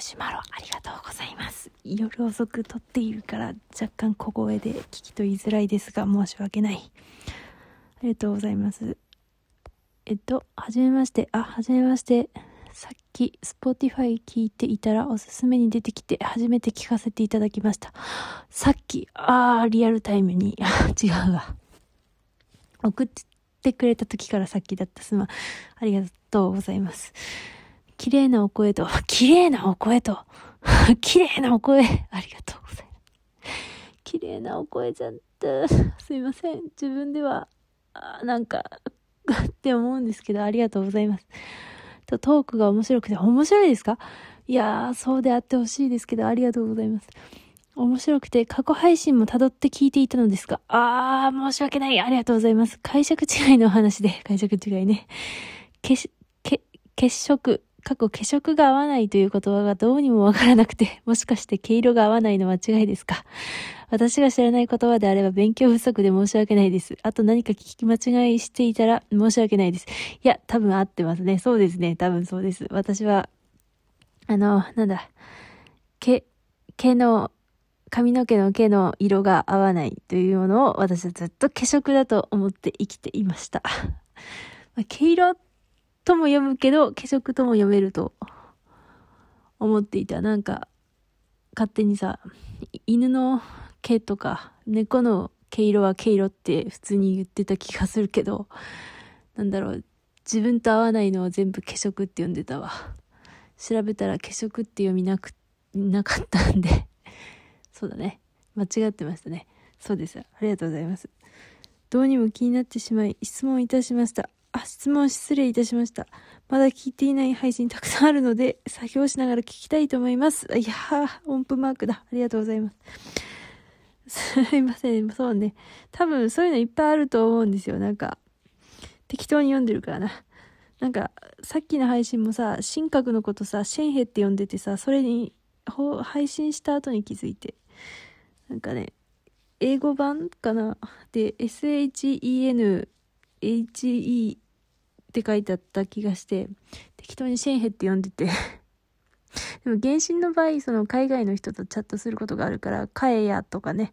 マシュマロありがとうございます。夜遅く撮っているから若干小声で聞き取りづらいですが申し訳ない。ありがとうございます。えっと、はじめまして、あ、はじめまして。さっき、Spotify 聞いていたらおすすめに出てきて、初めて聞かせていただきました。さっき、あー、リアルタイムに、違うわ。送ってくれた時からさっきだったすまん。ありがとうございます。綺麗なお声と、綺麗なお声と、綺麗なお声、ありがとうございます。綺麗なお声じゃった。すいません。自分では、あなんか、って思うんですけど、ありがとうございます。と、トークが面白くて、面白いですか？いやー、そうであってほしいですけど、ありがとうございます。面白くて、過去配信も辿って聞いていたのですが、あー、申し訳ない。ありがとうございます。解釈違いの話で、解釈違いね。血、血、血色、過去血色が合わないという言葉がどうにもわからなくて、もしかして毛色が合わないの間違いですか？私が知らない言葉であれば勉強不足で申し訳ないです。あと何か聞き間違いしていたら申し訳ないです。いや、多分合ってますね。そうですね。多分そうです。私は、あの、なんだ、毛、毛の、髪の毛の毛の色が合わないというものを私はずっと化色だと思って生きていました。まあ、毛色とも読むけど、化色とも読めると思っていた。なんか、勝手にさ、犬の毛とか、猫の毛色は毛色って普通に言ってた気がするけど、なんだろう、自分と合わないのを全部化色って呼んでたわ。調べたら化色って読みなく、なかったんで そうだね。間違ってましたね。そうです。ありがとうございます。どうにも気になってしまい、質問いたしました。あ、質問失礼いたしました。まだ聞いていない配信たくさんあるので、作業しながら聞きたいと思います。いやー、音符マークだ。ありがとうございます。すいません。そうね。多分そういうのいっぱいあると思うんですよ。なんか、適当に読んでるからな。なんか、さっきの配信もさ、神格のことさ、シェンヘって呼んでてさ、それに、配信した後に気づいて。なんかね、英語版かな？で、SHEN、HE って書いてあった気がして、適当にシェンヘって呼んでて でも原神の場合、その海外の人とチャットすることがあるから、カエヤとかね、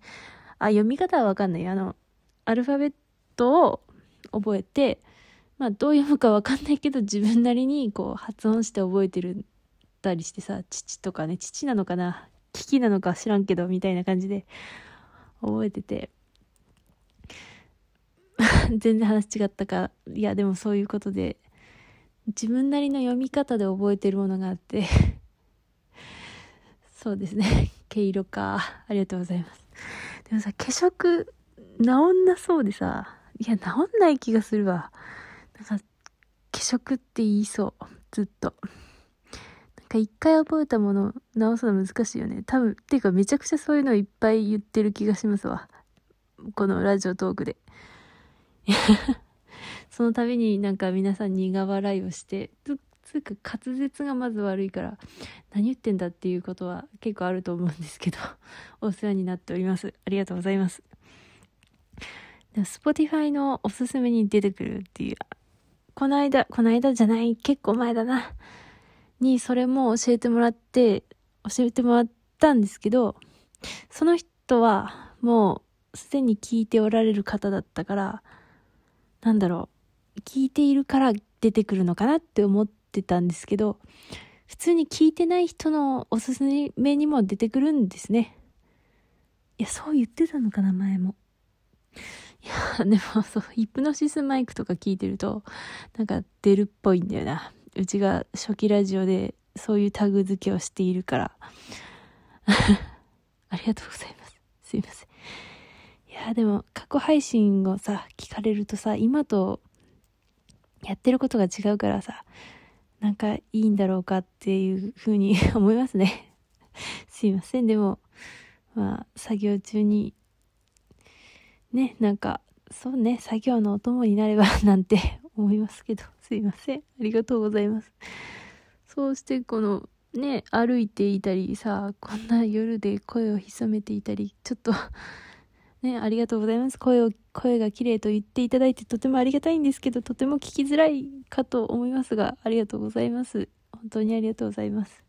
あ、読み方はわかんない。あの、アルファベットを覚えて、まあどう読むかわかんないけど自分なりにこう発音して覚えてるたりしてさ、父とかね、父なのかな？危機なのか知らんけど、みたいな感じで覚えてて。全然話違ったか。いや、でもそういうことで、自分なりの読み方で覚えてるものがあって そうですね。毛色か。ありがとうございます。でもさ、化粧、治んなそうでさ、いや、治んない気がするわ。なんか、化粧って言いそう。ずっと。なんか一回覚えたもの直すの難しいよね。多分、っていうかめちゃくちゃそういうのいっぱい言ってる気がしますわ。このラジオトークで。その度になんか皆さん苦笑いをして、つ、つうか滑舌がまず悪いから、何言ってんだっていうことは結構あると思うんですけど、お世話になっております。ありがとうございます。でも、Spotify のおすすめに出てくるっていう、この間、この間じゃない、結構前だな、にそれも教えてもらって、教えてもらったんですけど、その人はもうすでに聞いておられる方だったから、なんだろう、聞いているから出てくるのかなって思ってたんですけど、普通に聞いてない人のおすすめにも出てくるんですね。いや、そう言ってたのかな、前も。いや、でもそう、ヒプノシスマイクとか聞いてると、なんか出るっぽいんだよな。うちが初期ラジオでそういうタグ付けをしているから。ありがとうございます。すいません。や、でも過去配信をさ、聞かれるとさ、今とやってることが違うからさ、なんかいいんだろうかっていうふうに 思いますね。すいません。でも、まあ、作業中に、ね、なんか、そうね、作業のお供になれば なんて思いますけど、すいません。ありがとうございます。そうしてこの、ね、歩いていたりさ、こんな夜で声を潜めていたり、ちょっとね、ありがとうございます。声を、声が綺麗と言っていただいてとてもありがたいんですけど、とても聞きづらいかと思いますが、ありがとうございます。本当にありがとうございます。